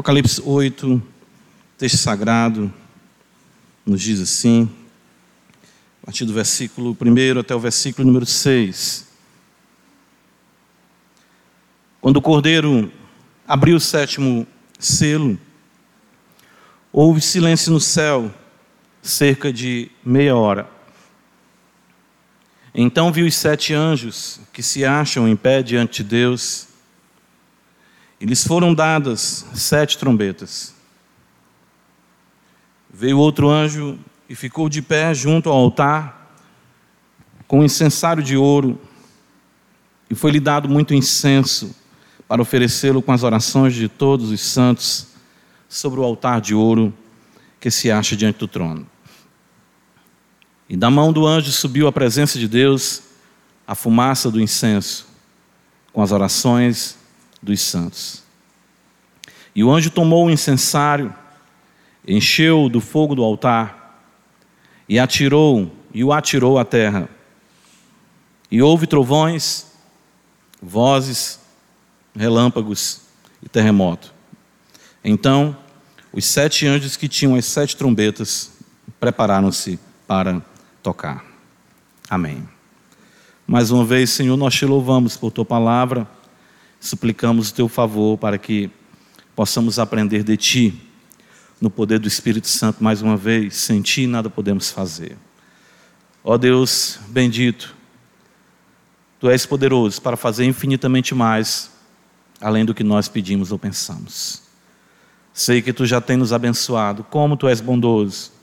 Apocalipse 8, texto sagrado, nos diz assim, a partir do versículo 1 até o versículo número 6. Quando o cordeiro abriu o sétimo selo, houve silêncio no céu, cerca de meia hora. Então vi os sete anjos que se acham em pé diante de Deus, e lhes foram dadas sete trombetas. Veio outro anjo e ficou de pé junto ao altar, com um incensário de ouro, e foi-lhe dado muito incenso para oferecê-lo com as orações de todos os santos sobre o altar de ouro que se acha diante do trono. E da mão do anjo subiu à presença de Deus a fumaça do incenso, com as orações dos santos. E o anjo tomou o incensário, encheu do fogo do altar, e atirou, e o atirou à terra. E houve trovões, vozes, relâmpagos e terremoto. Então, os sete anjos que tinham as sete trombetas prepararam-se para tocar. Amém. Mais uma vez, Senhor, nós te louvamos por tua palavra, suplicamos o teu favor para que possamos aprender de ti, no poder do Espírito Santo, mais uma vez, sem ti nada podemos fazer. Ó Deus bendito, tu és poderoso para fazer infinitamente mais, além do que nós pedimos ou pensamos. Sei que tu já tens nos abençoado, como tu és bondoso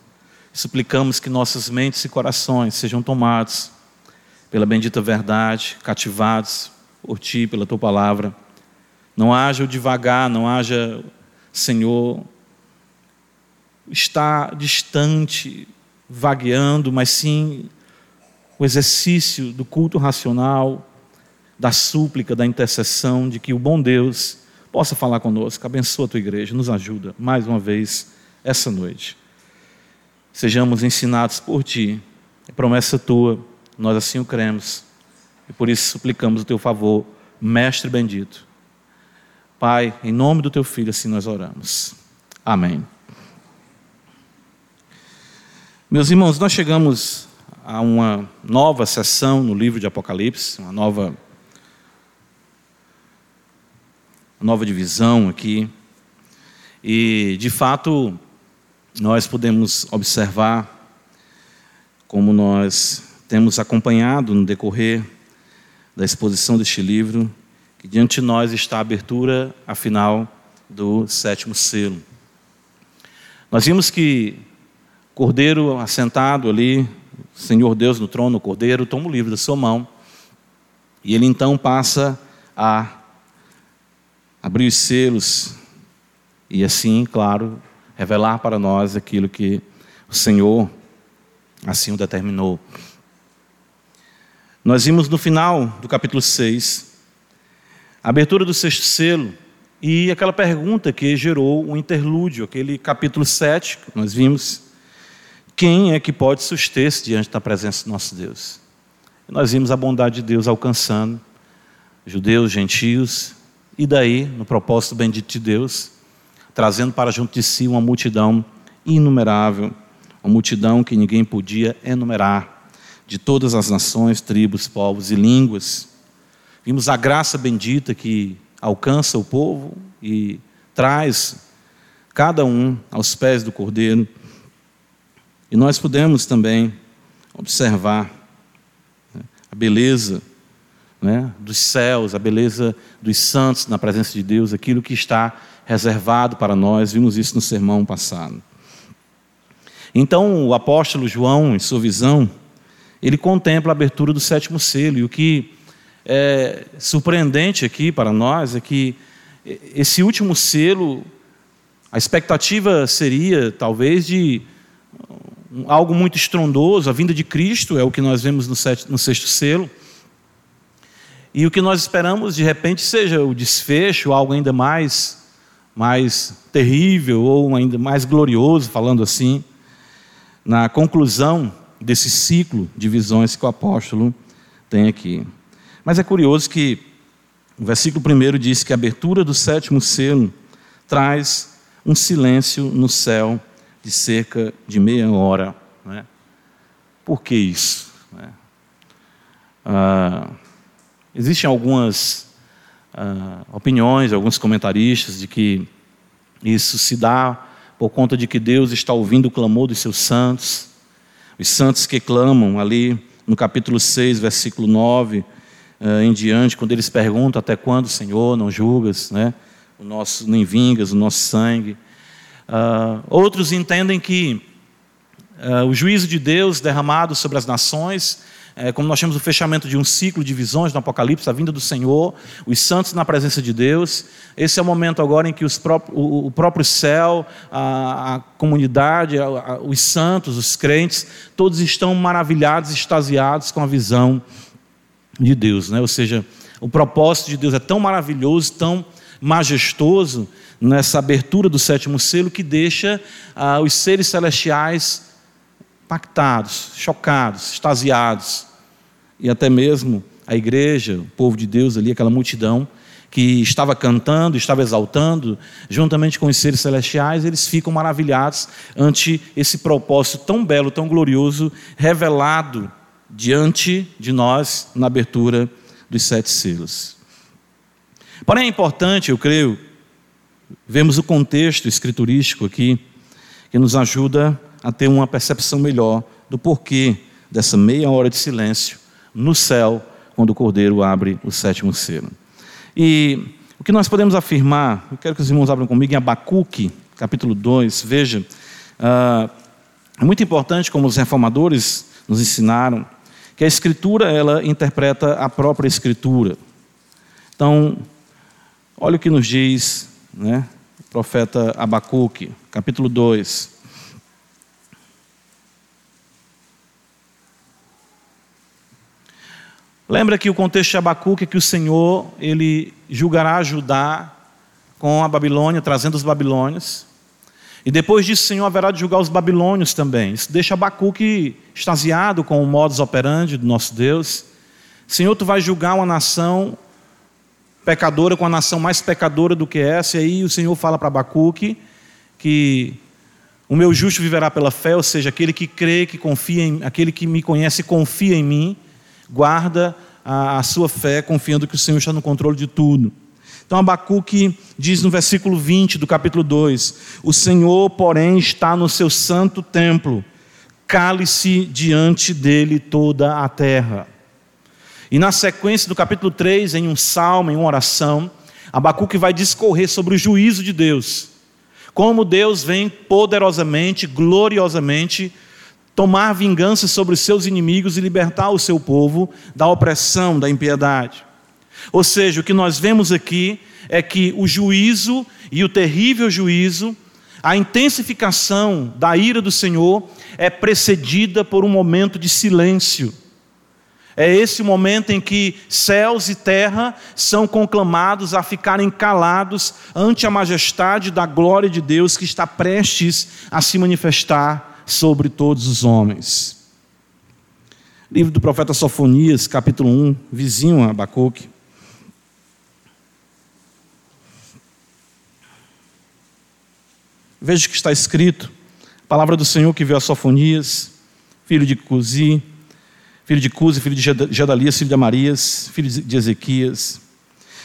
suplicamos que nossas mentes e corações sejam tomados pela bendita verdade, cativados por Ti, pela Tua palavra. Não haja o devagar, não haja, Senhor, estar distante, vagueando, mas sim o exercício do culto racional, da súplica, da intercessão, de que o bom Deus possa falar conosco. Abençoa a tua igreja, nos ajuda mais uma vez essa noite sejamos ensinados por Ti. É promessa Tua, nós assim o cremos. E por isso suplicamos o Teu favor, Mestre bendito. Pai, em nome do Teu Filho, assim nós oramos. Amém. Meus irmãos, nós chegamos a uma nova sessão no livro de Apocalipse, uma nova, nova divisão aqui. E, de fato, nós podemos observar como nós temos acompanhado no decorrer da exposição deste livro, que diante de nós está a abertura, afinal, do sétimo selo. Nós vimos que Cordeiro assentado ali, Senhor Deus no trono, o Cordeiro toma o livro da sua mão e ele então passa a abrir os selos e assim, claro, revelar para nós aquilo que o Senhor assim o determinou. Nós vimos no final do capítulo 6, a abertura do sexto selo e aquela pergunta que gerou o um interlúdio, aquele capítulo 7, que nós vimos, quem é que pode suster-se diante da presença do nosso Deus? E nós vimos a bondade de Deus alcançando judeus, gentios, e daí, no propósito bendito de Deus, trazendo para junto de si uma multidão inumerável, uma multidão que ninguém podia enumerar, de todas as nações, tribos, povos e línguas. Vimos a graça bendita que alcança o povo e traz cada um aos pés do Cordeiro. E nós podemos também observar né, a beleza né, dos céus, a beleza dos santos na presença de Deus, aquilo que está reservado para nós, vimos isso no sermão passado. Então, o apóstolo João, em sua visão, ele contempla a abertura do sétimo selo, e o que é surpreendente aqui para nós é que esse último selo, a expectativa seria talvez de algo muito estrondoso, a vinda de Cristo é o que nós vemos no, sexto selo. E o que nós esperamos de repente seja o desfecho, algo ainda mais mais terrível ou ainda mais glorioso, falando assim, na conclusão desse ciclo de visões que o apóstolo tem aqui. Mas é curioso que o versículo primeiro diz que a abertura do sétimo selo traz um silêncio no céu de cerca de meia hora. Né? Por que isso? Né? Ah, existem algumas ah, opiniões, alguns comentaristas de que isso se dá por conta de que Deus está ouvindo o clamor dos seus santos, os santos que clamam ali no capítulo 6, versículo 9 uh, em diante, quando eles perguntam até quando, Senhor, não julgas, né? O nosso, nem vingas o nosso sangue. Uh, outros entendem que uh, o juízo de Deus derramado sobre as nações é, como nós temos o fechamento de um ciclo de visões no Apocalipse, a vinda do Senhor, os santos na presença de Deus. Esse é o momento agora em que o, o, próprio céu, a, a comunidade, a, a, os santos, os crentes, todos estão maravilhados, extasiados com a visão de Deus. Né? Ou seja, o propósito de Deus é tão maravilhoso, tão majestoso nessa abertura do sétimo selo que deixa ah, os seres celestiais impactados, chocados, extasiados e até mesmo a igreja, o povo de Deus ali, aquela multidão que estava cantando, estava exaltando, juntamente com os seres celestiais, eles ficam maravilhados ante esse propósito tão belo, tão glorioso, revelado diante de nós na abertura dos sete selos. Porém, é importante, eu creio, vemos o contexto escriturístico aqui, que nos ajuda a ter uma percepção melhor do porquê dessa meia hora de silêncio no céu, quando o Cordeiro abre o sétimo selo. E o que nós podemos afirmar, eu quero que os irmãos abram comigo em Abacuque, capítulo 2, veja, uh, é muito importante, como os reformadores nos ensinaram, que a Escritura, ela interpreta a própria Escritura. Então, olha o que nos diz né, o profeta Abacuque, capítulo 2. Lembra que o contexto de Abacuque é que o Senhor, ele julgará Judá com a Babilônia, trazendo os babilônios. E depois disso, o Senhor haverá de julgar os babilônios também. Isso deixa Abacuque extasiado com o modus operandi do nosso Deus. Senhor, tu vais julgar uma nação pecadora com a nação mais pecadora do que essa. E aí o Senhor fala para Abacuque que o meu justo viverá pela fé, ou seja, aquele que crê, que confia em, aquele que me conhece confia em mim guarda a, a sua fé, confiando que o Senhor está no controle de tudo. Então Abacuque diz no versículo 20 do capítulo 2: O Senhor, porém, está no seu santo templo, cale-se diante dele toda a terra. E na sequência do capítulo 3, em um salmo, em uma oração, Abacuque vai discorrer sobre o juízo de Deus. Como Deus vem poderosamente, gloriosamente tomar vingança sobre os seus inimigos e libertar o seu povo da opressão, da impiedade. Ou seja, o que nós vemos aqui é que o juízo e o terrível juízo, a intensificação da ira do Senhor é precedida por um momento de silêncio. É esse momento em que céus e terra são conclamados a ficarem calados ante a majestade da glória de Deus que está prestes a se manifestar sobre todos os homens. Livro do profeta Sofonias, capítulo 1, vizinho a Abacuque. Veja o que está escrito. A palavra do Senhor que veio a Sofonias, filho de Cusi, filho de Cusi, filho de Gedalias, filho de Amarias, filho de Ezequias.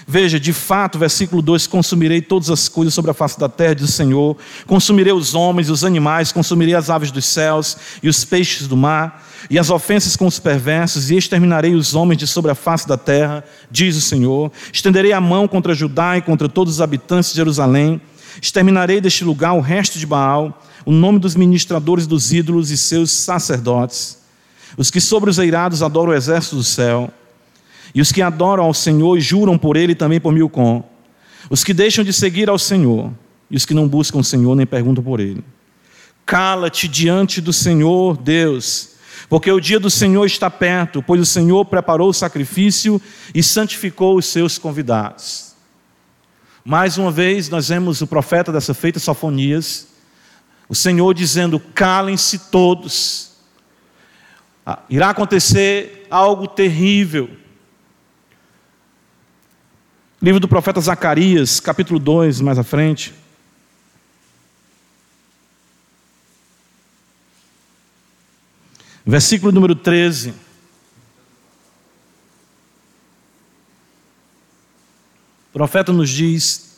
Veja, de fato, versículo 2: Consumirei todas as coisas sobre a face da terra, diz o Senhor. Consumirei os homens e os animais, consumirei as aves dos céus e os peixes do mar, e as ofensas com os perversos, e exterminarei os homens de sobre a face da terra, diz o Senhor. Estenderei a mão contra Judá e contra todos os habitantes de Jerusalém. Exterminarei deste lugar o resto de Baal, o nome dos ministradores dos ídolos e seus sacerdotes, os que sobre os eirados adoram o exército do céu. E os que adoram ao Senhor juram por Ele também por Milcom. Os que deixam de seguir ao Senhor e os que não buscam o Senhor nem perguntam por Ele. Cala-te diante do Senhor Deus, porque o dia do Senhor está perto, pois o Senhor preparou o sacrifício e santificou os seus convidados. Mais uma vez, nós vemos o profeta dessa feita, Sofonias, o Senhor dizendo: calem-se todos. Ah, irá acontecer algo terrível Livro do profeta Zacarias, capítulo 2, mais à frente. Versículo número 13. O profeta nos diz: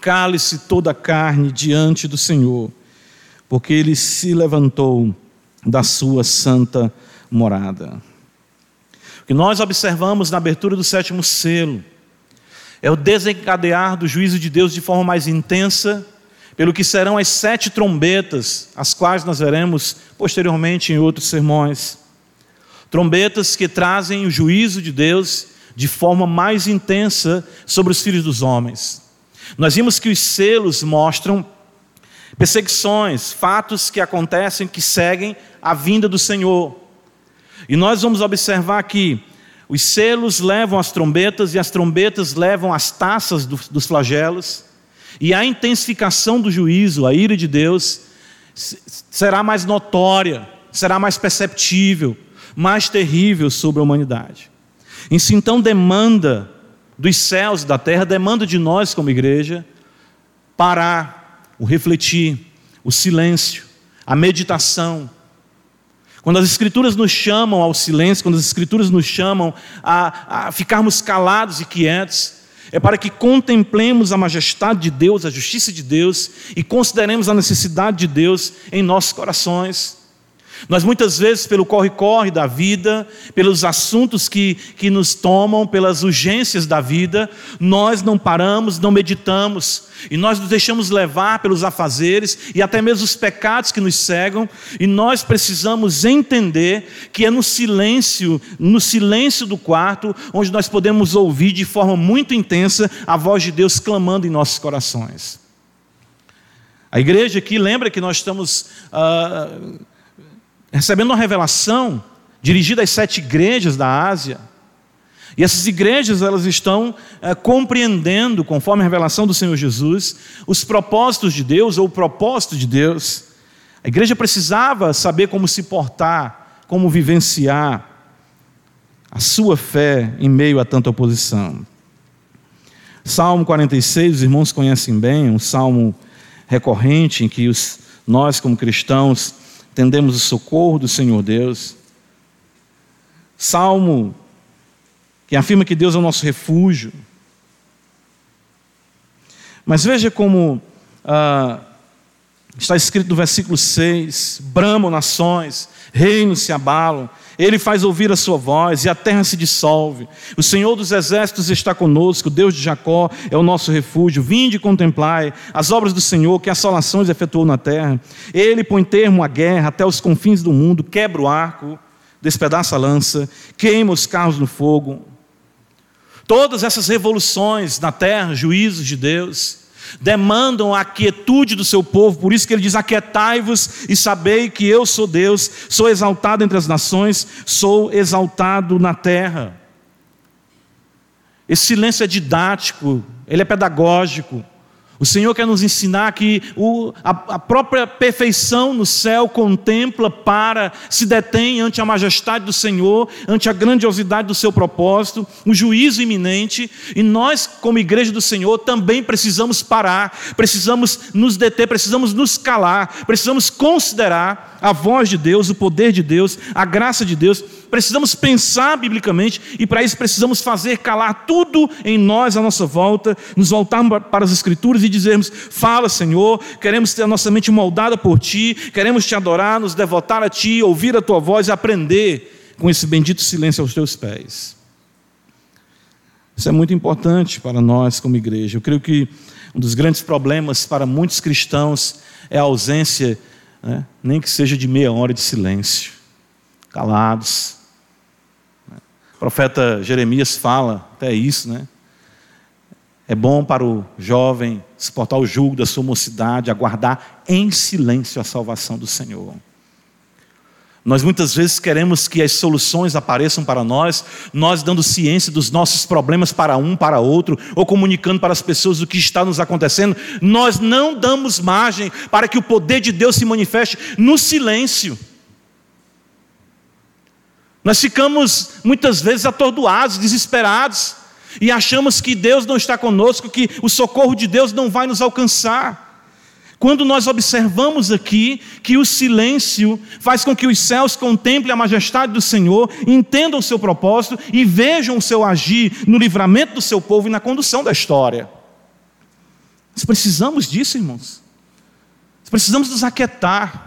Cale-se toda a carne diante do Senhor, porque ele se levantou da sua santa morada. O que nós observamos na abertura do sétimo selo é o desencadear do juízo de Deus de forma mais intensa, pelo que serão as sete trombetas, as quais nós veremos posteriormente em outros sermões. Trombetas que trazem o juízo de Deus de forma mais intensa sobre os filhos dos homens. Nós vimos que os selos mostram perseguições, fatos que acontecem que seguem a vinda do Senhor. E nós vamos observar que os selos levam as trombetas e as trombetas levam as taças dos flagelos. E a intensificação do juízo, a ira de Deus, será mais notória, será mais perceptível, mais terrível sobre a humanidade. Isso então demanda dos céus e da terra, demanda de nós como igreja parar, o refletir, o silêncio, a meditação, quando as Escrituras nos chamam ao silêncio, quando as Escrituras nos chamam a, a ficarmos calados e quietos, é para que contemplemos a majestade de Deus, a justiça de Deus e consideremos a necessidade de Deus em nossos corações. Nós muitas vezes, pelo corre-corre da vida, pelos assuntos que, que nos tomam, pelas urgências da vida, nós não paramos, não meditamos, e nós nos deixamos levar pelos afazeres e até mesmo os pecados que nos cegam, e nós precisamos entender que é no silêncio, no silêncio do quarto, onde nós podemos ouvir de forma muito intensa a voz de Deus clamando em nossos corações. A igreja aqui lembra que nós estamos. Uh, recebendo uma revelação dirigida às sete igrejas da Ásia. E essas igrejas elas estão é, compreendendo, conforme a revelação do Senhor Jesus, os propósitos de Deus ou o propósito de Deus. A igreja precisava saber como se portar, como vivenciar a sua fé em meio a tanta oposição. Salmo 46, os irmãos conhecem bem, um salmo recorrente em que os, nós, como cristãos, entendemos o socorro do Senhor Deus. Salmo que afirma que Deus é o nosso refúgio. Mas veja como ah, está escrito no versículo 6: bramam nações, reinos se abalam, ele faz ouvir a sua voz e a terra se dissolve. O Senhor dos exércitos está conosco, Deus de Jacó é o nosso refúgio. Vinde e contemplai as obras do Senhor, que assolações efetuou na terra. Ele põe termo à guerra até os confins do mundo, quebra o arco, despedaça a lança, queima os carros no fogo. Todas essas revoluções na terra, juízos de Deus, demandam a quietude do seu povo, por isso que ele diz: Aquietai-vos e sabei que eu sou Deus, sou exaltado entre as nações, sou exaltado na terra. Esse silêncio é didático, ele é pedagógico. O Senhor quer nos ensinar que o, a, a, própria perfeição no céu contempla, para, se detém ante a majestade do Senhor, ante a grandiosidade do seu propósito, um juízo iminente, e nós, como igreja do Senhor, também precisamos parar, precisamos nos deter, precisamos nos calar, precisamos considerar a voz de Deus, o poder de Deus, a graça de Deus precisamos pensar biblicamente e para isso precisamos fazer calar tudo em nós à nossa volta, nos voltarmos para as Escrituras e dizermos: Fala, Senhor, queremos ter a nossa mente moldada por Ti, queremos Te adorar, nos devotar a Ti, ouvir a Tua voz e aprender com esse bendito silêncio aos Teus pés. Isso é muito importante para nós como igreja. Eu creio que um dos grandes problemas para muitos cristãos é a ausência, né, nem que seja de meia hora de silêncio, calados, o profeta Jeremias fala até isso, né? É bom para o jovem suportar o jugo da sua mocidade, aguardar em silêncio a salvação do Senhor. Nós muitas vezes queremos que as soluções apareçam para nós, nós dando ciência dos nossos problemas para um, para outro, ou comunicando para as pessoas o que está nos acontecendo. Nós não damos margem para que o poder de Deus se manifeste no silêncio. Nós ficamos muitas vezes atordoados, desesperados, e achamos que Deus não está conosco, que o socorro de Deus não vai nos alcançar. Quando nós observamos aqui que o silêncio faz com que os céus contemplem a majestade do Senhor, entendam o seu propósito e vejam o seu agir no livramento do seu povo e na condução da história. Nós precisamos disso, irmãos. Nós precisamos nos aquietar.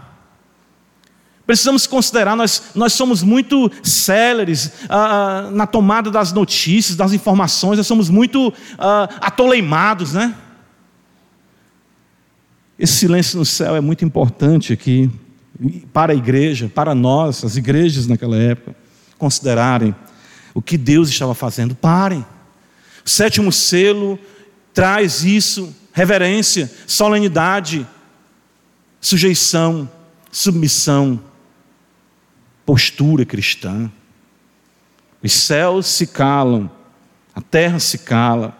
Precisamos considerar, nós, nós somos muito céleres ah, ah na tomada das notícias, das informações, nós somos muito ah, atoleimados, né? Esse silêncio no céu é muito importante aqui para a igreja, para nós, as igrejas naquela época, considerarem o que Deus estava fazendo. Parem. O sétimo selo traz isso: reverência, solenidade, sujeição, submissão, postura cristã. Os céus se calam, a terra se cala,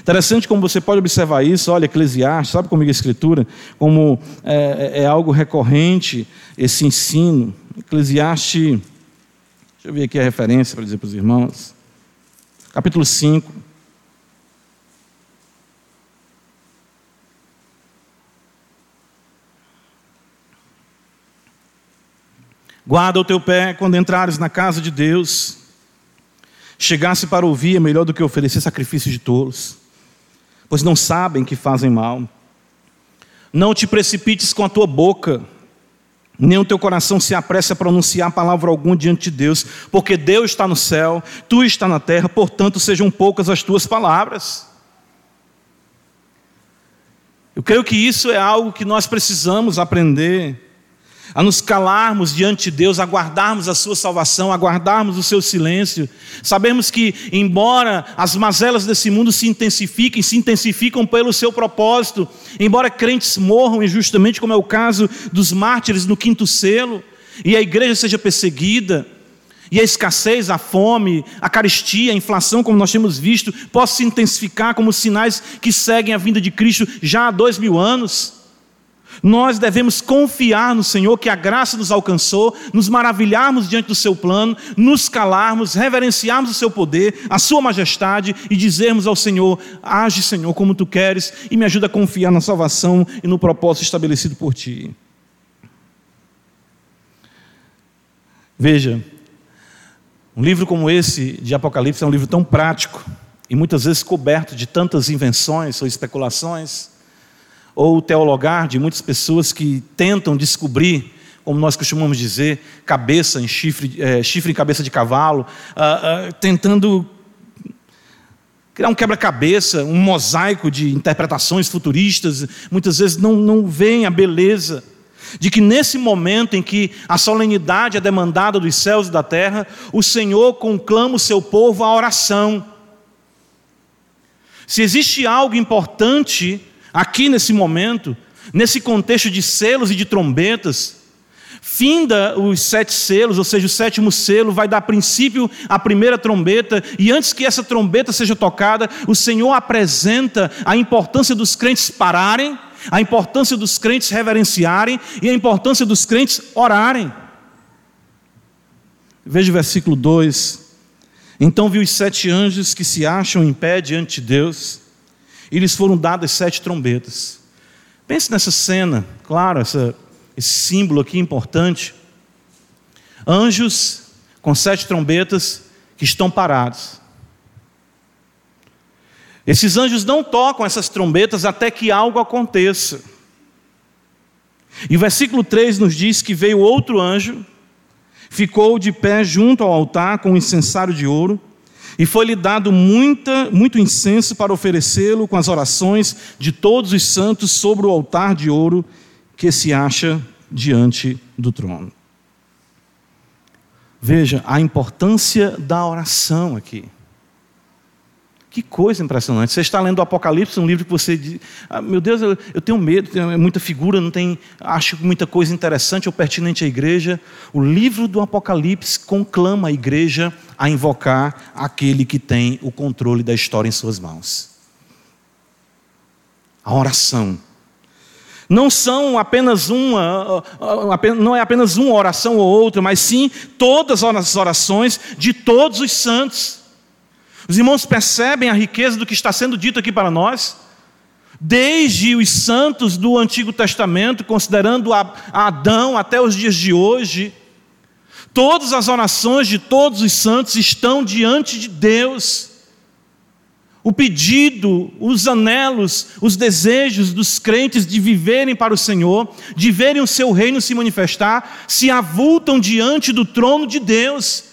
Interessante como você pode observar isso, olha, Eclesiastes, sabe comigo a Escritura, como é, é, é algo recorrente esse ensino. Eclesiastes, deixa eu ver aqui a referência para dizer para os irmãos. Capítulo 5. Guarda o teu pé quando entrares na casa de Deus. Chegasse para ouvir é melhor do que oferecer sacrifício de tolos pois não sabem que fazem mal. Não te precipites com a tua boca, nem o teu coração se apresse a pronunciar palavra alguma diante de Deus, porque Deus está no céu, tu está na terra, portanto sejam poucas as tuas palavras. Eu creio que isso é algo que nós precisamos aprender a nos calarmos diante de Deus, aguardarmos a sua salvação, aguardarmos o seu silêncio. Sabemos que, embora as mazelas desse mundo se intensifiquem, se intensificam pelo seu propósito, embora crentes morram injustamente, como é o caso dos mártires no quinto selo, e a igreja seja perseguida, e a escassez, a fome, a carestia, a inflação, como nós temos visto, possa se intensificar como sinais que seguem a vinda de Cristo já há dois mil anos. Nós devemos confiar no Senhor que a graça nos alcançou, nos maravilharmos diante do seu plano, nos calarmos, reverenciarmos o seu poder, a sua majestade e dizermos ao Senhor: Age, Senhor, como tu queres e me ajuda a confiar na salvação e no propósito estabelecido por ti. Veja, um livro como esse de Apocalipse é um livro tão prático e muitas vezes coberto de tantas invenções ou especulações ou teologar de muitas pessoas que tentam descobrir, como nós costumamos dizer, cabeça em chifre, é, chifre em cabeça de cavalo, uh, uh, tentando criar um quebra-cabeça, um mosaico de interpretações futuristas, muitas vezes não, não veem a beleza de que nesse momento em que a solenidade é demandada dos céus e da terra, o Senhor conclama o seu povo à oração. Se existe algo importante aqui nesse momento, nesse contexto de selos e de trombetas, finda os sete selos, ou seja, o sétimo selo vai dar princípio à primeira trombeta, e antes que essa trombeta seja tocada, o Senhor apresenta a importância dos crentes pararem, a importância dos crentes reverenciarem e a importância dos crentes orarem. Veja o versículo 2. Então vi os sete anjos que se acham em pé diante de Deus e lhes foram dadas sete trombetas. Pense nessa cena, claro, essa, esse símbolo aqui importante. Anjos com sete trombetas que estão parados. Esses anjos não tocam essas trombetas até que algo aconteça. E o versículo 3 nos diz que veio outro anjo, ficou de pé junto ao altar com um incensário de ouro, e foi-lhe dado muita, muito incenso para oferecê-lo com as orações de todos os santos sobre o altar de ouro que se acha diante do trono. Veja a importância da oração aqui. Que coisa impressionante. Você está lendo o Apocalipse, um livro que você diz, ah, meu Deus, eu, eu tenho medo, tem muita figura, não tem, acho muita coisa interessante ou pertinente à igreja. O livro do Apocalipse conclama a igreja a invocar aquele que tem o controle da história em suas mãos. A oração. Não são apenas uma, não é apenas uma oração ou outra, mas sim todas as orações de todos os santos. Os irmãos percebem a riqueza do que está sendo dito aqui para nós? Desde os santos do Antigo Testamento, considerando Adão até os dias de hoje, todas as orações de todos os santos estão diante de Deus. O pedido, os anelos, os desejos dos crentes de viverem para o Senhor, de verem o seu reino se manifestar, se avultam diante do trono de Deus.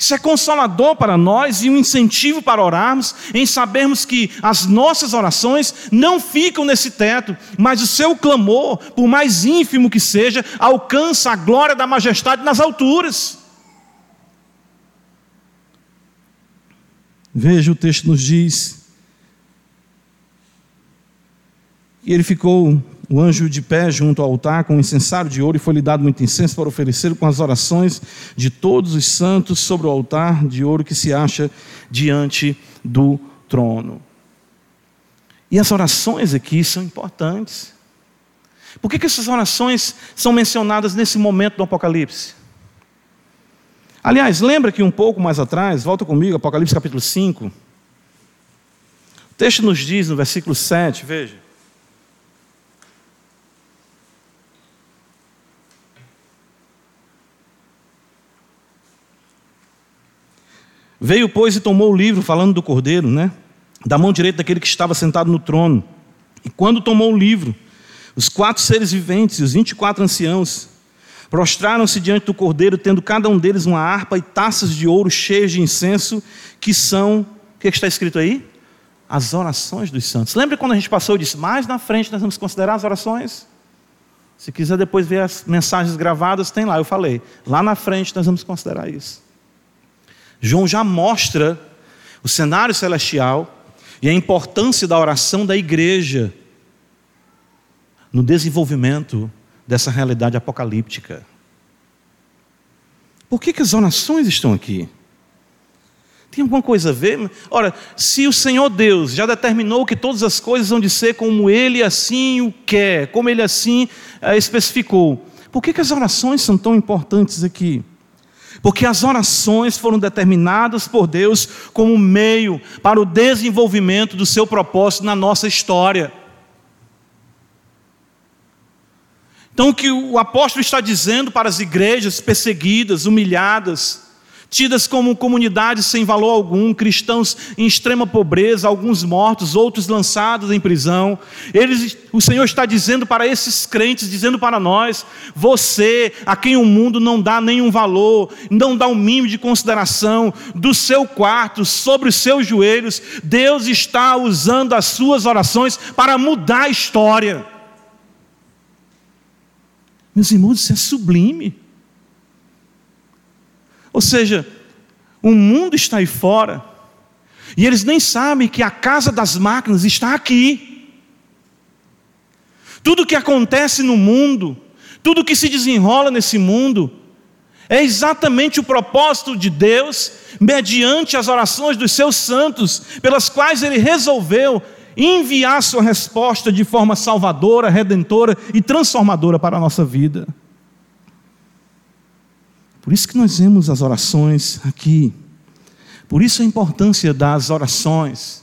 Isso é consolador para nós e um incentivo para orarmos, em sabermos que as nossas orações não ficam nesse teto, mas o seu clamor, por mais ínfimo que seja, alcança a glória da majestade nas alturas. Veja, o texto nos diz. E ele ficou o anjo de pé junto ao altar com um incensário de ouro e foi-lhe dado muito incenso para oferecer com as orações de todos os santos sobre o altar de ouro que se acha diante do trono. E as orações aqui são importantes. Por que, que essas orações são mencionadas nesse momento do Apocalipse? Aliás, lembra que um pouco mais atrás, volta comigo, Apocalipse capítulo 5. O texto nos diz no versículo 7, veja. Veio, pois, e tomou o livro, falando do cordeiro, né? Da mão direita daquele que estava sentado no trono. E quando tomou o livro, os quatro seres viventes e os vinte e quatro anciãos prostraram-se diante do cordeiro, tendo cada um deles uma harpa e taças de ouro cheias de incenso, que são, o que está escrito aí? As orações dos santos. Lembra quando a gente passou e disse, mais na frente nós vamos considerar as orações? Se quiser depois ver as mensagens gravadas, tem lá, eu falei. Lá na frente nós vamos considerar isso. João já mostra o cenário celestial e a importância da oração da igreja no desenvolvimento dessa realidade apocalíptica. Por que, que as orações estão aqui? Tem alguma coisa a ver? Ora, se o Senhor Deus já determinou que todas as coisas vão de ser como Ele assim o quer, como Ele assim eh, especificou, por que, que as orações são tão importantes aqui? Porque as orações foram determinadas por Deus como meio para o desenvolvimento do seu propósito na nossa história. Então, o que o apóstolo está dizendo para as igrejas perseguidas, humilhadas, tidas como comunidades sem valor algum, cristãos em extrema pobreza, alguns mortos, outros lançados em prisão. Eles, o Senhor está dizendo para esses crentes, dizendo para nós: você, a quem o mundo não dá nenhum valor, não dá um mínimo de consideração, do seu quarto, sobre os seus joelhos, Deus está usando as suas orações para mudar a história. Meus irmãos, isso é sublime. Ou seja, o mundo está aí fora, e eles nem sabem que a casa das máquinas está aqui. Tudo que acontece no mundo, tudo que se desenrola nesse mundo, é exatamente o propósito de Deus, mediante as orações dos seus santos, pelas quais ele resolveu enviar sua resposta de forma salvadora, redentora e transformadora para a nossa vida. Por isso que nós vemos as orações aqui. Por isso a importância das orações.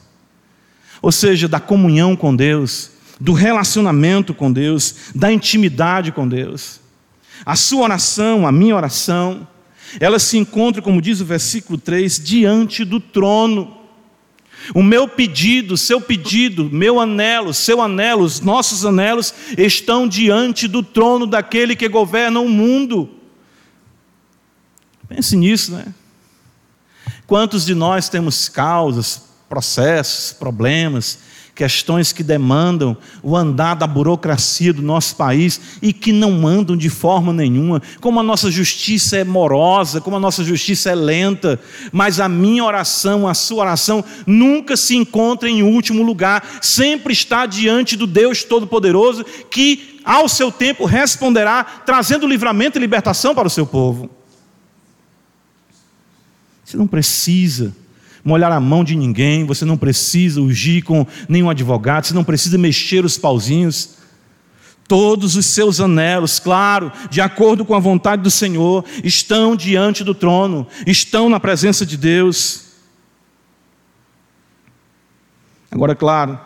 Ou seja, da comunhão com Deus, do relacionamento com Deus, da intimidade com Deus. A sua oração, a minha oração, ela se encontra, como diz o versículo 3, diante do trono. O meu pedido, seu pedido, meu anelo, seu anelo, os nossos anelos estão diante do trono daquele que governa o mundo. Pense nisso, né? Quantos de nós temos causas, processos, problemas, questões que demandam o andar da burocracia do nosso país e que não andam de forma nenhuma, como a nossa justiça é morosa, como a nossa justiça é lenta, mas a minha oração, a sua oração nunca se encontra em último lugar, sempre está diante do Deus Todo-Poderoso que ao seu tempo responderá, trazendo livramento e libertação para o seu povo. Você não precisa molhar a mão de ninguém, você não precisa ungir com nenhum advogado, você não precisa mexer os pauzinhos. Todos os seus anelos, claro, de acordo com a vontade do Senhor, estão diante do trono, estão na presença de Deus. Agora, claro,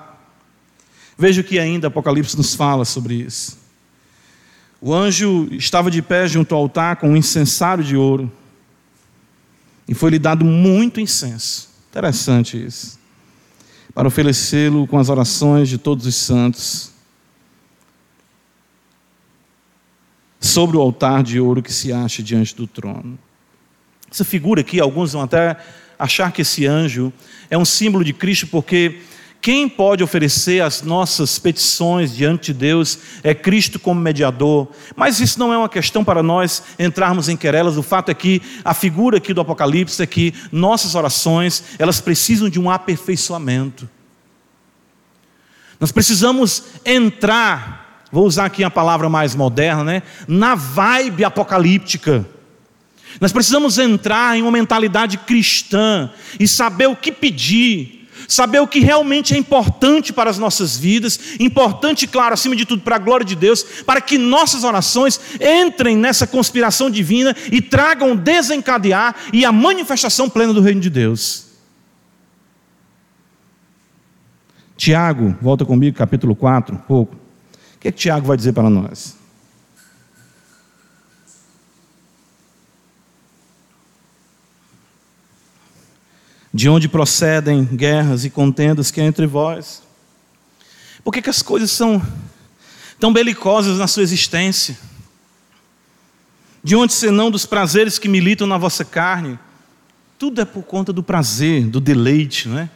Veja o que ainda Apocalipse nos fala sobre isso. O anjo estava de pé junto ao altar com um incensário de ouro. E foi-lhe dado muito incenso. Interessante isso. Para oferecê-lo com as orações de todos os santos. Sobre o altar de ouro que se acha diante do trono. Essa figura aqui, alguns vão até achar que esse anjo é um símbolo de Cristo, porque quem pode oferecer as nossas petições diante de Deus é Cristo como mediador. Mas isso não é uma questão para nós entrarmos em querelas. O fato é que a figura aqui do Apocalipse é que nossas orações, elas precisam de um aperfeiçoamento. Nós precisamos entrar, vou usar aqui a palavra mais moderna, né, na vibe apocalíptica. Nós precisamos entrar em uma mentalidade cristã e saber o que pedir saber o que realmente é importante para as nossas vidas, importante, claro, acima de tudo, para a glória de Deus, para que nossas orações entrem nessa conspiração divina e tragam desencadear e a manifestação plena do reino de Deus. Tiago, volta comigo, capítulo 4, um pouco. O que é que Tiago vai dizer para nós? De onde procedem guerras e contendas que há entre vós. Por que, que as coisas são tão belicosas na sua existência? De onde senão dos prazeres que militam na vossa carne? Tudo é por conta do prazer, do deleite, não é?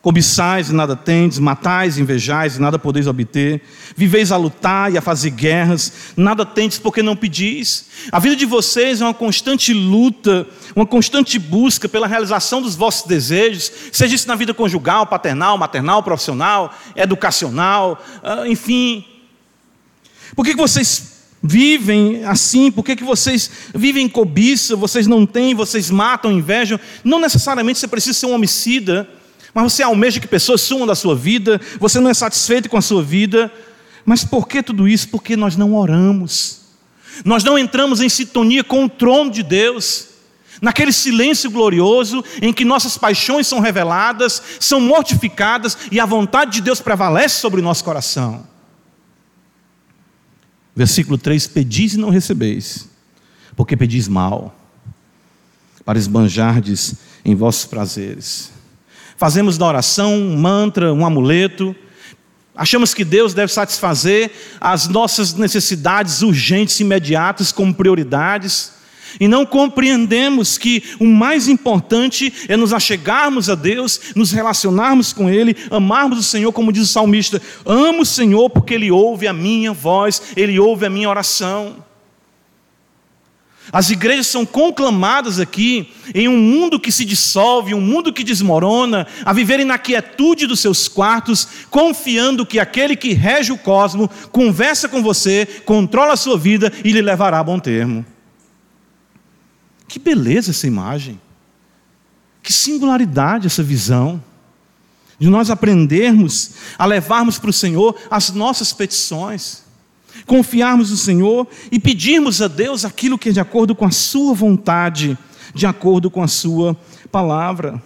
Cobiçais e nada tendes, matais, invejais e nada podeis obter, viveis a lutar e a fazer guerras, nada tendes porque não pedis. A vida de vocês é uma constante luta, uma constante busca pela realização dos vossos desejos, seja isso na vida conjugal, paternal, maternal, profissional, educacional, ah, enfim. Por que vocês vivem assim? Por que, vocês vivem em cobiça? Vocês não têm, vocês matam, invejam? Não necessariamente você precisa ser um homicida mas você almeja que pessoas sumam da sua vida, você não é satisfeito com a sua vida. Mas por que tudo isso? Porque nós não oramos, nós não entramos em sintonia com o trono de Deus, naquele silêncio glorioso em que nossas paixões são reveladas, são mortificadas e a vontade de Deus prevalece sobre o nosso coração. Versículo 3: Pedis e não recebeis, porque pedis mal, para esbanjardes em vossos prazeres fazemos da oração um mantra, um amuleto, achamos que Deus deve satisfazer as nossas necessidades urgentes imediatas como prioridades, e não compreendemos que o mais importante é nos achegarmos a Deus, nos relacionarmos com Ele, amarmos o Senhor, como diz o salmista: amo o Senhor porque Ele ouve a minha voz, Ele ouve a minha oração. As igrejas são conclamadas aqui em um mundo que se dissolve, um mundo que desmorona, a viverem na quietude dos seus quartos, confiando que aquele que rege o cosmo conversa com você, controla a sua vida e lhe levará a bom termo. Que beleza essa imagem, que singularidade essa visão, de nós aprendermos a levarmos para o Senhor as nossas petições confiarmos no Senhor e pedirmos a Deus aquilo que é de acordo com a Sua vontade, de acordo com a Sua palavra.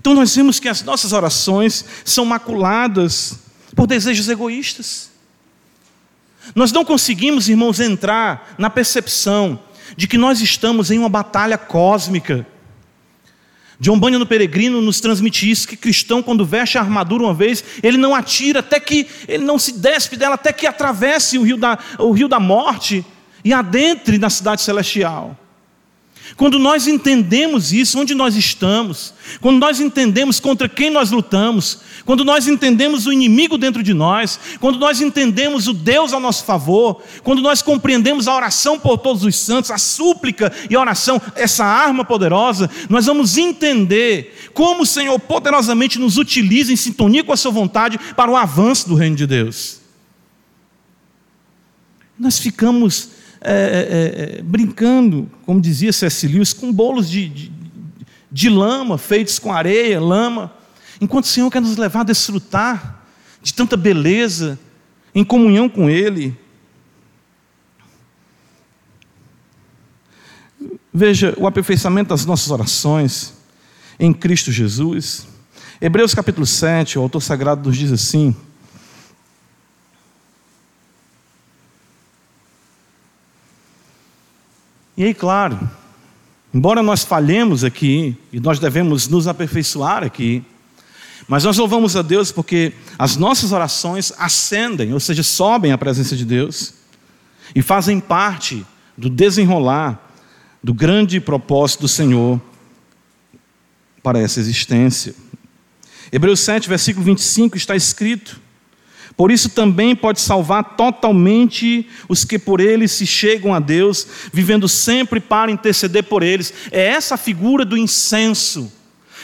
Então nós vemos que as nossas orações são maculadas por desejos egoístas. Nós não conseguimos, irmãos, entrar na percepção de que nós estamos em uma batalha cósmica John Bunyan no Peregrino nos transmite isso, que cristão quando veste a armadura uma vez, ele não atira até que, ele não se despe dela até que atravesse o rio da, o rio da morte e adentre na cidade celestial. Quando nós entendemos isso, onde nós estamos, quando nós entendemos contra quem nós lutamos, quando nós entendemos o inimigo dentro de nós, quando nós entendemos o Deus ao nosso favor, quando nós compreendemos a oração por todos os santos, a súplica e a oração, essa arma poderosa, nós vamos entender como o Senhor poderosamente nos utiliza em sintonia com a Sua vontade para o avanço do reino de Deus. Nós ficamos é, é, é, brincando, como dizia C.S. Lewis, com bolos de, de, de lama, feitos com areia, lama, enquanto o Senhor quer nos levar a desfrutar de tanta beleza, em comunhão com Ele. Veja, o aperfeiçoamento das nossas orações em Cristo Jesus, Hebreus capítulo 7, o autor sagrado nos diz assim: E aí, claro, embora nós falhemos aqui, e nós devemos nos aperfeiçoar aqui, mas nós louvamos a Deus porque as nossas orações ascendem, ou seja, sobem à presença de Deus, e fazem parte do desenrolar do grande propósito do Senhor para essa existência. Hebreus 7, versículo 25 está escrito: por isso também pode salvar totalmente os que por ele se chegam a Deus, vivendo sempre para interceder por eles. É essa a figura do incenso,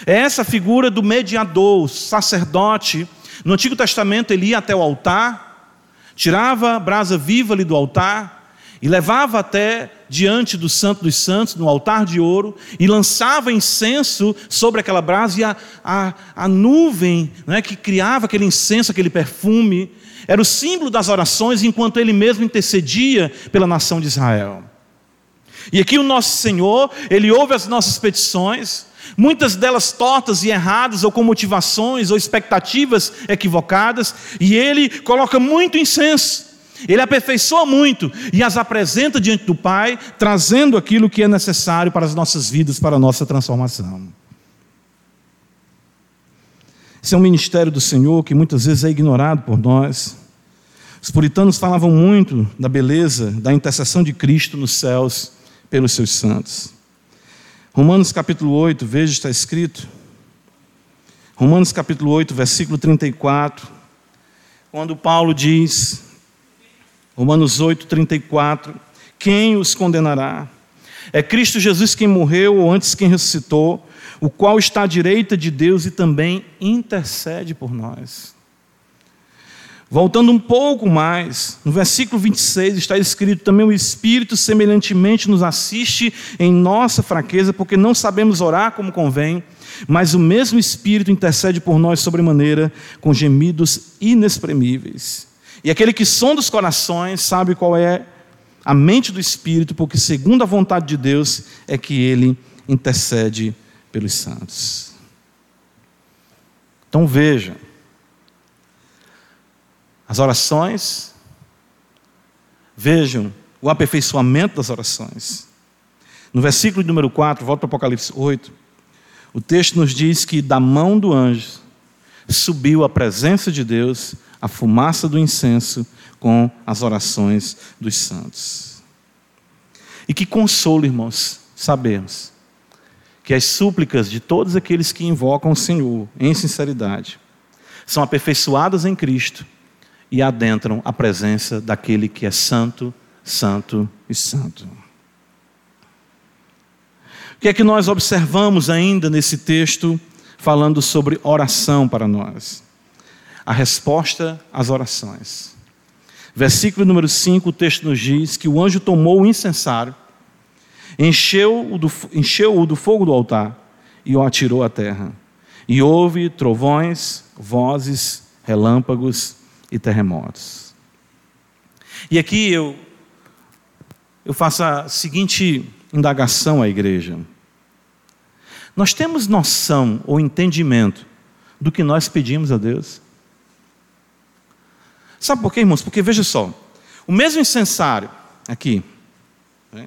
é essa a figura do mediador, sacerdote. No Antigo Testamento ele ia até o altar, tirava a brasa viva ali do altar, e levava até diante do Santo dos Santos, no altar de ouro, e lançava incenso sobre aquela brasa, e a, a, a nuvem né, que criava aquele incenso, aquele perfume, era o símbolo das orações, enquanto ele mesmo intercedia pela nação de Israel. E aqui o nosso Senhor, ele ouve as nossas petições, muitas delas tortas e erradas, ou com motivações ou expectativas equivocadas, e ele coloca muito incenso ele aperfeiçoa muito e as apresenta diante do Pai, trazendo aquilo que é necessário para as nossas vidas, para a nossa transformação. Esse é um ministério do Senhor que muitas vezes é ignorado por nós. Os puritanos falavam muito da beleza da intercessão de Cristo nos céus pelos seus santos. Romanos capítulo 8, veja, está escrito. Romanos capítulo 8, versículo 34, quando Paulo diz: Romanos 8, 34. Quem os condenará? É Cristo Jesus quem morreu, ou antes quem ressuscitou, o qual está à direita de Deus e também intercede por nós. Voltando um pouco mais, no versículo 26 está escrito também: o Espírito semelhantemente nos assiste em nossa fraqueza, porque não sabemos orar como convém, mas o mesmo Espírito intercede por nós sobremaneira, com gemidos inexprimíveis. E aquele que sonda os corações sabe qual é a mente do Espírito, porque segundo a vontade de Deus é que ele intercede pelos santos. Então veja, as orações, vejam o aperfeiçoamento das orações. No versículo número 4, volta para Apocalipse 8, o texto nos diz que da mão do anjo subiu a presença de Deus a fumaça do incenso com as orações dos santos. E que consolo, irmãos, sabemos que as súplicas de todos aqueles que invocam o Senhor em sinceridade são aperfeiçoadas em Cristo e adentram a presença daquele que é santo, santo e santo. O que é que nós observamos ainda nesse texto falando sobre oração para nós? A resposta às orações. Versículo número 5, o texto nos diz que o anjo tomou o incensário, encheu-o do, encheu do fogo do altar e o atirou à terra. E houve trovões, vozes, relâmpagos e terremotos. E aqui eu, eu faço a seguinte indagação à igreja. Nós temos noção ou entendimento do que nós pedimos a Deus? Sabe por quê, irmãos? Porque veja só, o mesmo incensário aqui, né,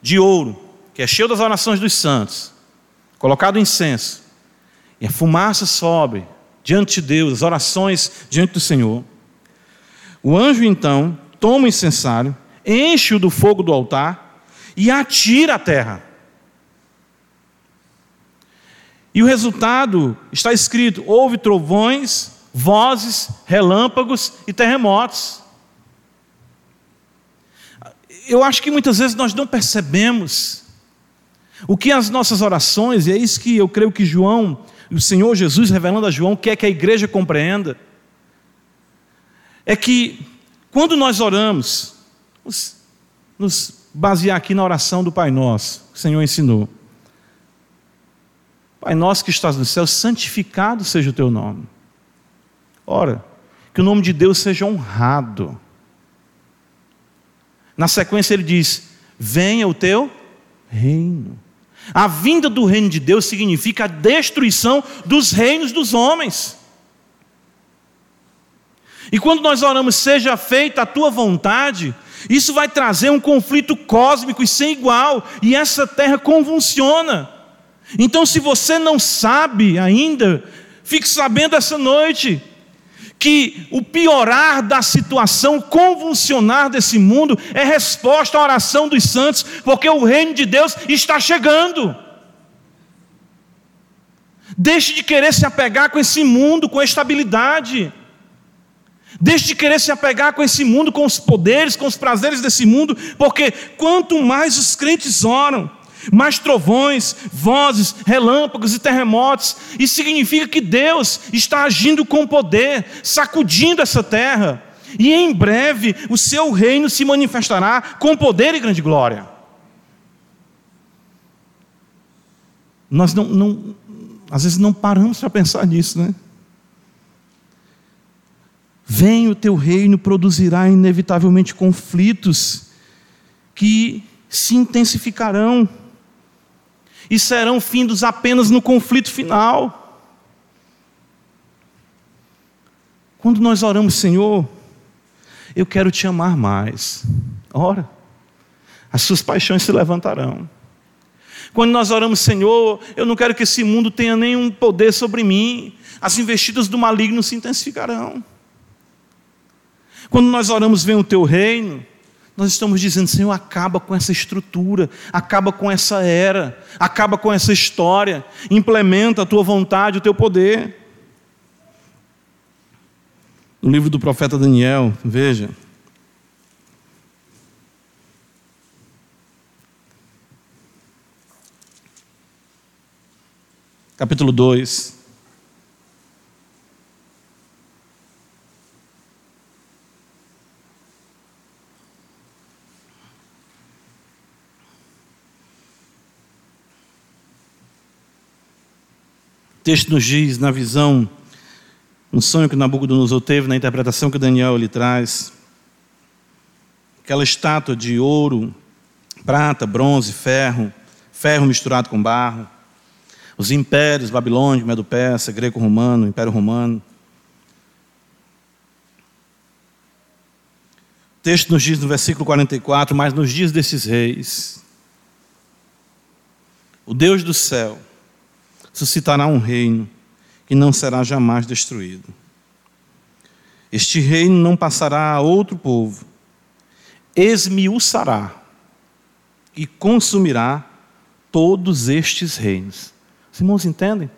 de ouro, que é cheio das orações dos santos, colocado incenso, e a fumaça sobe diante de Deus, as orações diante do Senhor. O anjo então toma o incensário, enche-o do fogo do altar e atira à terra. E o resultado está escrito: houve trovões, vozes, relâmpagos e terremotos. Eu acho que muitas vezes nós não percebemos o que as nossas orações, e é isso que eu creio que João, o Senhor Jesus revelando a João, quer que a igreja compreenda, é que quando nós oramos, nos, nos basear aqui na oração do Pai Nosso, que o Senhor ensinou. Pai nosso que estás no céu, santificado seja o teu nome. Ora, que o nome de Deus seja honrado. Na sequência ele diz: Venha o teu reino. A vinda do reino de Deus significa a destruição dos reinos dos homens. E quando nós oramos, seja feita a tua vontade, isso vai trazer um conflito cósmico e sem igual, e essa terra convulsiona. Então, se você não sabe ainda, fique sabendo essa noite que o piorar da situação, convulsionar desse mundo, é resposta à oração dos santos, porque o reino de Deus está chegando. Deixe de querer se apegar com esse mundo, com estabilidade. Deixe de querer se apegar com esse mundo, com os poderes, com os prazeres desse mundo, porque quanto mais os crentes oram, mais trovões, vozes, relâmpagos e terremotos. Isso significa que Deus está agindo com poder, sacudindo essa terra. E em breve o seu reino se manifestará com poder e grande glória. Nós não, não às vezes não paramos para pensar nisso, né? Vem o teu reino, produzirá inevitavelmente conflitos que se intensificarão e serão findos apenas no conflito final. Quando nós oramos, Senhor, eu quero te amar mais. Ora, as suas paixões se levantarão. Quando nós oramos, Senhor, eu não quero que esse mundo tenha nenhum poder sobre mim, as investidas do maligno se intensificarão. Quando nós oramos, vem o teu reino, nós estamos dizendo, Senhor, acaba com essa estrutura, acaba com essa era, acaba com essa história, implementa a tua vontade, o teu poder. No livro do profeta Daniel, veja. Capítulo 2. Texto nos diz, na visão, no sonho que Nabucodonosor teve, na interpretação que Daniel lhe traz, aquela estátua de ouro, prata, bronze, ferro, ferro misturado com barro, os impérios, babilônico, medo-persa, greco-romano, império romano. O texto nos diz no versículo 44, mas nos dias desses reis, o Deus do céu, suscitará um reino que não será jamais destruído. Este reino não passará a outro povo, esmiuçará e consumirá todos estes reinos. Os irmãos entendem?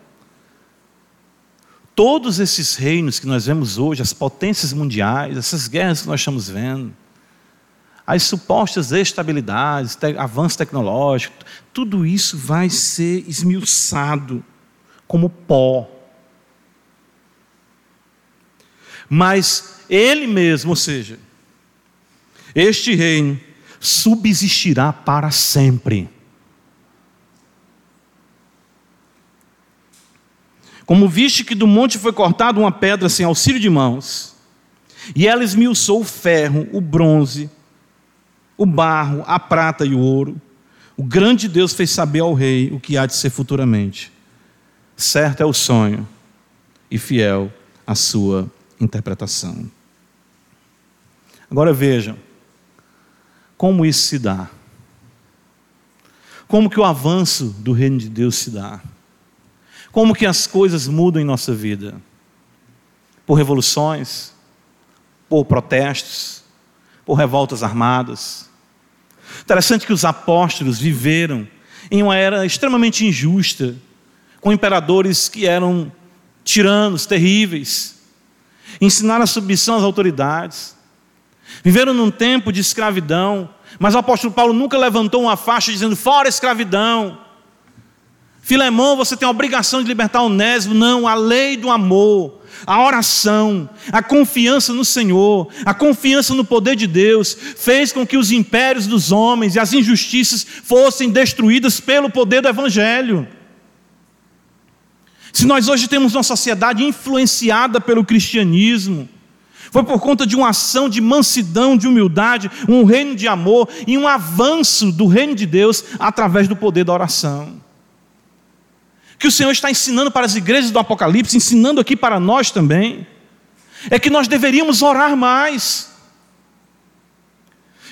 Todos esses reinos que nós vemos hoje, as potências mundiais, essas guerras que nós estamos vendo, as supostas estabilidades, avanço tecnológico, tudo isso vai ser esmiuçado como pó. Mas ele mesmo, ou seja, este reino subsistirá para sempre. Como viste que do monte foi cortada uma pedra sem auxílio de mãos, e ela esmiuçou o ferro, o bronze, o barro, a prata e o ouro. O grande Deus fez saber ao rei o que há de ser futuramente. Certo é o sonho e fiel a sua interpretação. Agora vejam como isso se dá. Como que o avanço do reino de Deus se dá? Como que as coisas mudam em nossa vida? Por revoluções, por protestos, por revoltas armadas. Interessante que os apóstolos viveram em uma era extremamente injusta, com imperadores que eram tiranos, terríveis. Ensinaram a submissão às autoridades. Viveram num tempo de escravidão, mas o apóstolo Paulo nunca levantou uma faixa dizendo: fora escravidão. Filemão, você tem a obrigação de libertar o Onésimo. Não, a lei do amor a oração, a confiança no Senhor, a confiança no poder de Deus, fez com que os impérios dos homens e as injustiças fossem destruídas pelo poder do Evangelho. Se nós hoje temos uma sociedade influenciada pelo cristianismo, Foi por conta de uma ação de mansidão, de humildade, um reino de amor e um avanço do reino de Deus através do poder da oração. Que o Senhor está ensinando para as igrejas do Apocalipse, ensinando aqui para nós também, é que nós deveríamos orar mais.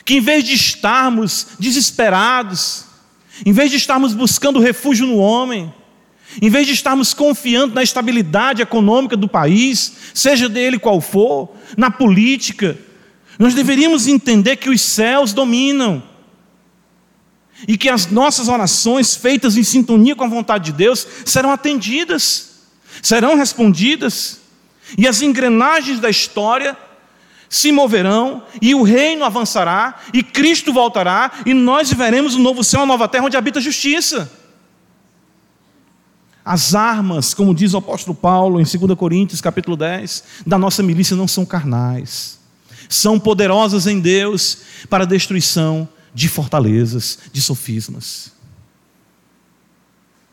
Que em vez de estarmos desesperados, em vez de estarmos buscando refúgio no homem, em vez de estarmos confiando na estabilidade econômica do país, seja dele qual for, na política, nós deveríamos entender que os céus dominam e que as nossas orações feitas em sintonia com a vontade de Deus serão atendidas, serão respondidas, e as engrenagens da história se moverão, e o reino avançará, e Cristo voltará, e nós veremos um novo céu, uma nova terra onde habita a justiça. As armas, como diz o apóstolo Paulo em 2 Coríntios, capítulo 10, da nossa milícia não são carnais, são poderosas em Deus para a destruição de fortalezas, de sofismas.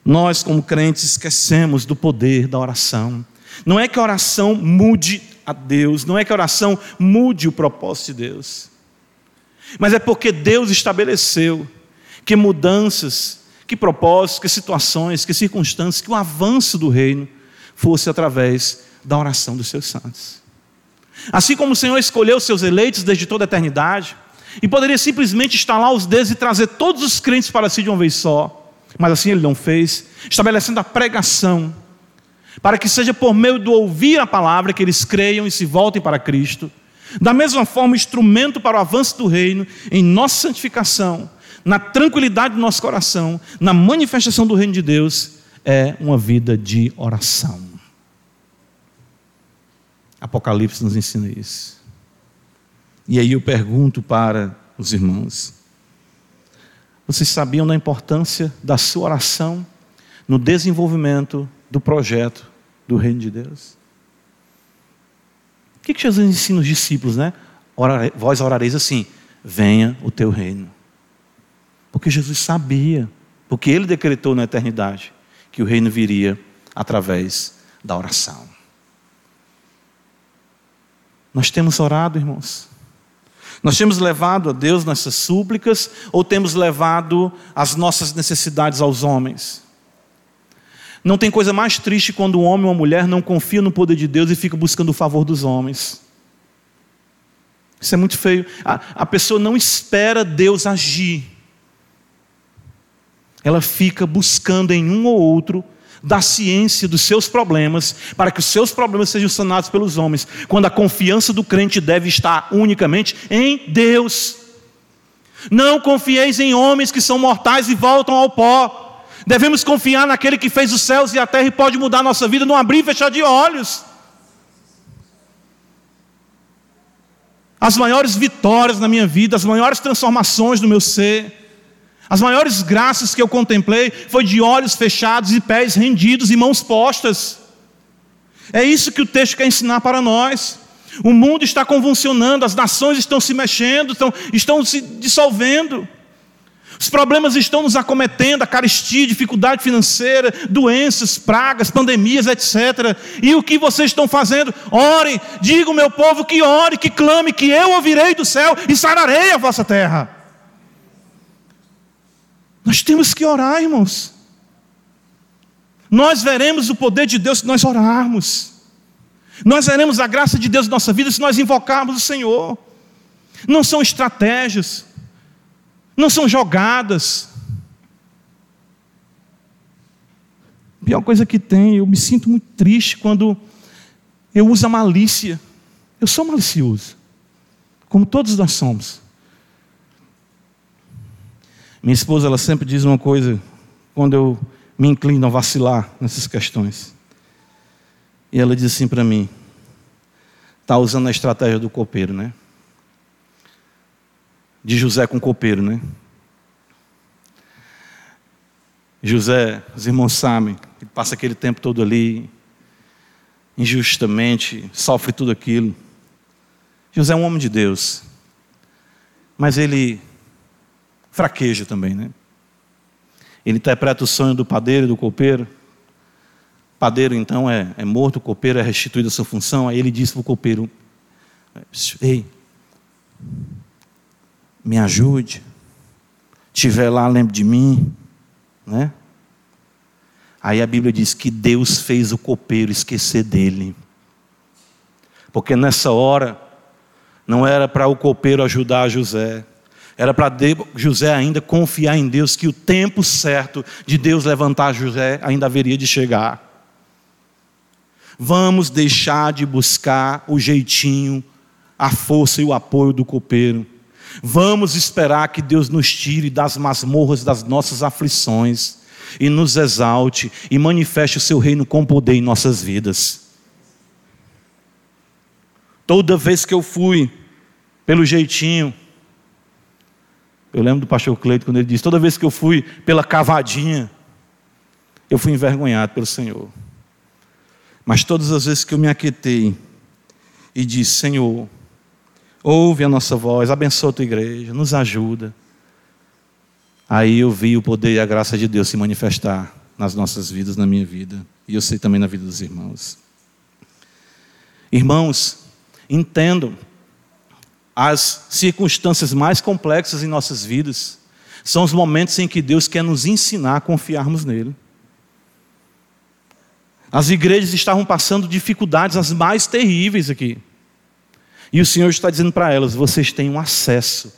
Nós, como crentes, esquecemos do poder da oração. Não é que a oração mude a Deus, não é que a oração mude o propósito de Deus, mas é porque Deus estabeleceu que mudanças que propósitos, que situações, que circunstâncias, que o avanço do reino fosse através da oração dos seus santos. Assim como o Senhor escolheu seus eleitos desde toda a eternidade, e poderia simplesmente estalar os dedos e trazer todos os crentes para si de uma vez só, mas assim ele não fez, estabelecendo a pregação, para que seja por meio do ouvir a palavra que eles creiam e se voltem para Cristo. Da mesma forma, instrumento para o avanço do reino em nossa santificação na tranquilidade do nosso coração, na manifestação do reino de Deus, é uma vida de oração. Apocalipse nos ensina isso. E aí eu pergunto para os irmãos: vocês sabiam da importância da sua oração no desenvolvimento do projeto do reino de Deus? O que, Jesus ensina os discípulos, né? vós orareis assim: venha o teu reino. Porque Jesus sabia, porque ele decretou na eternidade que o reino viria através da oração. Nós temos orado, irmãos. Nós temos levado a Deus nossas súplicas ou temos levado as nossas necessidades aos homens? Não tem coisa mais triste quando um homem ou uma mulher não confia no poder de Deus e fica buscando o favor dos homens. Isso é muito feio. A, a pessoa não espera Deus agir ela fica buscando em um ou outro da ciência dos seus problemas, para que os seus problemas sejam sanados pelos homens, quando a confiança do crente deve estar unicamente em Deus. Não confieis em homens que são mortais e voltam ao pó. Devemos confiar naquele que fez os céus e a terra e pode mudar nossa vida, não abrir e fechar de olhos. As maiores vitórias na minha vida, as maiores transformações no meu ser, as maiores graças que eu contemplei foi de olhos fechados e pés rendidos e mãos postas. É isso que o texto quer ensinar para nós. O mundo está convulsionando, as nações estão se mexendo, estão, estão se dissolvendo. Os problemas estão nos acometendo, a caristia, dificuldade financeira, doenças, pragas, pandemias, etc. E o que vocês estão fazendo? Ore, diga meu povo que ore, que clame, que eu ouvirei do céu e sararei a vossa terra. Nós temos que orar, irmãos. Nós veremos o poder de Deus se nós orarmos. Nós veremos a graça de Deus na nossa vida se nós invocarmos o Senhor. Não são estratégias, não são jogadas. A pior coisa que tem, eu me sinto muito triste quando eu uso a malícia. Eu sou malicioso, como todos nós somos. Minha esposa ela sempre diz uma coisa quando eu me inclino a vacilar nessas questões. E ela diz assim para mim: está usando a estratégia do copeiro, né? De José com copeiro, né? José, os irmãos sabem, ele passa aquele tempo todo ali, injustamente, sofre tudo aquilo. José é um homem de Deus, mas ele fraqueja também, né? Ele interpreta o sonho do padeiro e do copeiro. Padeiro, então, é, é morto, o copeiro é restituído a sua função. Aí ele diz para o copeiro: Ei, me ajude. Tiver lá, lembre de mim, né? Aí a Bíblia diz que Deus fez o copeiro esquecer dele. Porque nessa hora não era para o copeiro ajudar José, era para José ainda confiar em Deus que o tempo certo de Deus levantar José ainda haveria de chegar. Vamos deixar de buscar o jeitinho, a força e o apoio do copeiro. Vamos esperar que Deus nos tire das masmorras das nossas aflições e nos exalte e manifeste o seu reino com poder em nossas vidas. Toda vez que eu fui pelo jeitinho, eu lembro do pastor Cleito quando ele disse: toda vez que eu fui pela cavadinha, eu fui envergonhado pelo Senhor. Mas todas as vezes que eu me aquietei e disse: Senhor, ouve a nossa voz, abençoa a tua igreja, nos ajuda. Aí eu vi o poder e a graça de Deus se manifestar nas nossas vidas, na minha vida, e eu sei também na vida dos irmãos. Irmãos, entendam as circunstâncias mais complexas em nossas vidas são os momentos em que Deus quer nos ensinar a confiarmos nele. As igrejas estavam passando dificuldades as mais terríveis aqui. E o Senhor está dizendo para elas: vocês têm um acesso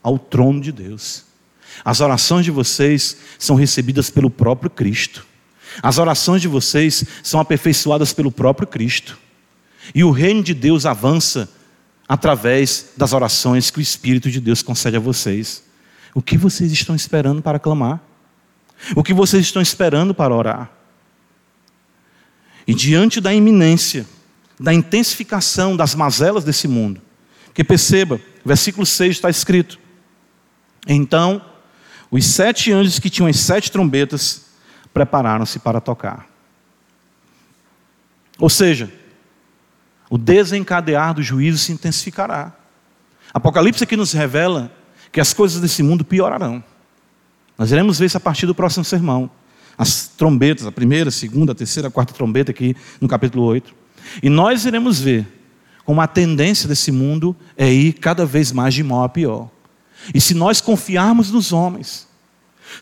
ao trono de Deus. As orações de vocês são recebidas pelo próprio Cristo. As orações de vocês são aperfeiçoadas pelo próprio Cristo. E o reino de Deus avança através das orações que o Espírito de Deus concede a vocês. O que vocês estão esperando para clamar? O que vocês estão esperando para orar? E diante da iminência, da intensificação das mazelas desse mundo, que perceba, versículo 6 está escrito: Então, os sete anjos que tinham as sete trombetas prepararam-se para tocar. Ou seja, o desencadear do juízo se intensificará. Apocalipse aqui nos revela que as coisas desse mundo piorarão. Nós iremos ver isso a partir do próximo sermão. As trombetas, a primeira, a segunda, a terceira, a quarta trombeta aqui no capítulo 8. E nós iremos ver como a tendência desse mundo é ir cada vez mais de mal a pior. E se nós confiarmos nos homens,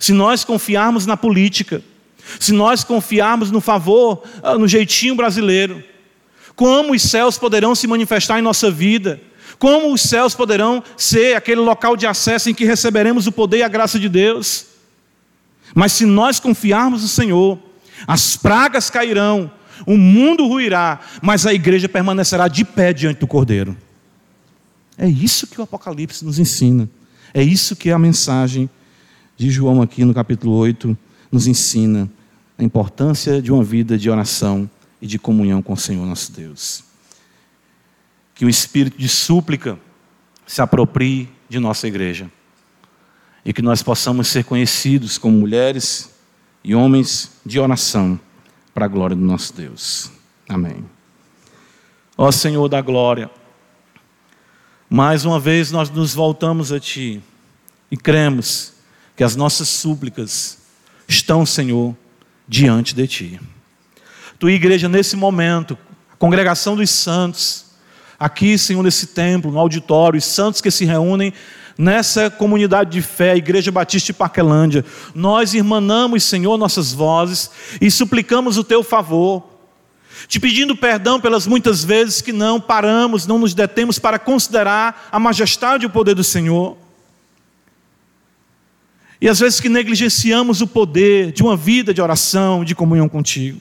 se nós confiarmos na política, se nós confiarmos no favor, ah, no jeitinho brasileiro, como os céus poderão se manifestar em nossa vida? Como os céus poderão ser aquele local de acesso em que receberemos o poder e a graça de Deus? Mas se nós confiarmos no Senhor, as pragas cairão, o mundo ruirá, mas a igreja permanecerá de pé diante do Cordeiro. É isso que o Apocalipse nos ensina. É isso que a mensagem de João aqui no capítulo 8 nos ensina. A importância de uma vida de oração e de comunhão com o Senhor nosso Deus. Que o espírito de súplica se aproprie de nossa igreja e que nós possamos ser conhecidos como mulheres e homens de oração para a glória do nosso Deus. Amém. Ó Senhor da glória, mais uma vez nós nos voltamos a Ti e cremos que as nossas súplicas estão, Senhor, diante de Ti tua igreja nesse momento, a congregação dos santos, aqui, Senhor, nesse templo, no auditório, os santos que se reúnem nessa comunidade de fé, Igreja Batista de Parquelândia, nós irmanamos, Senhor, nossas vozes e suplicamos o teu favor, te pedindo perdão pelas muitas vezes que não paramos, não nos detemos para considerar a majestade e o poder do Senhor. E às vezes que negligenciamos o poder de uma vida de oração, de comunhão contigo.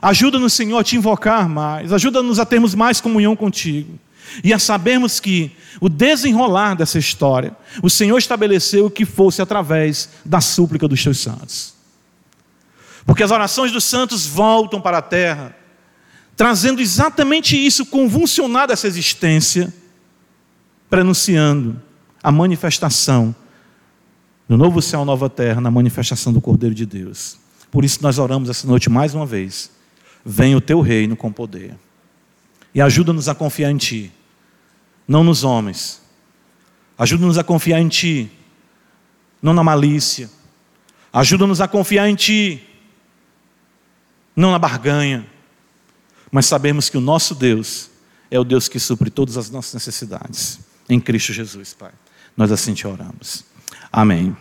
Ajuda-nos, Senhor, a te invocar mais. Ajuda-nos a termos mais comunhão contigo. E a sabermos que o desenrolar dessa história, o Senhor estabeleceu que fosse através da súplica dos teus santos. Porque as orações dos santos voltam para a terra, trazendo exatamente isso, convulsionado essa existência, prenunciando a manifestação do novo céu, nova terra, na manifestação do Cordeiro de Deus. Por isso nós oramos essa noite mais uma vez venha o teu reino com poder. E ajuda-nos a confiar em Ti, não nos homens. Ajuda-nos a confiar em Ti, não na malícia. Ajuda-nos a confiar em Ti, não na barganha. Mas sabemos que o nosso Deus é o Deus que supre todas as nossas necessidades. Em Cristo Jesus, Pai. Nós assim te oramos. Amém.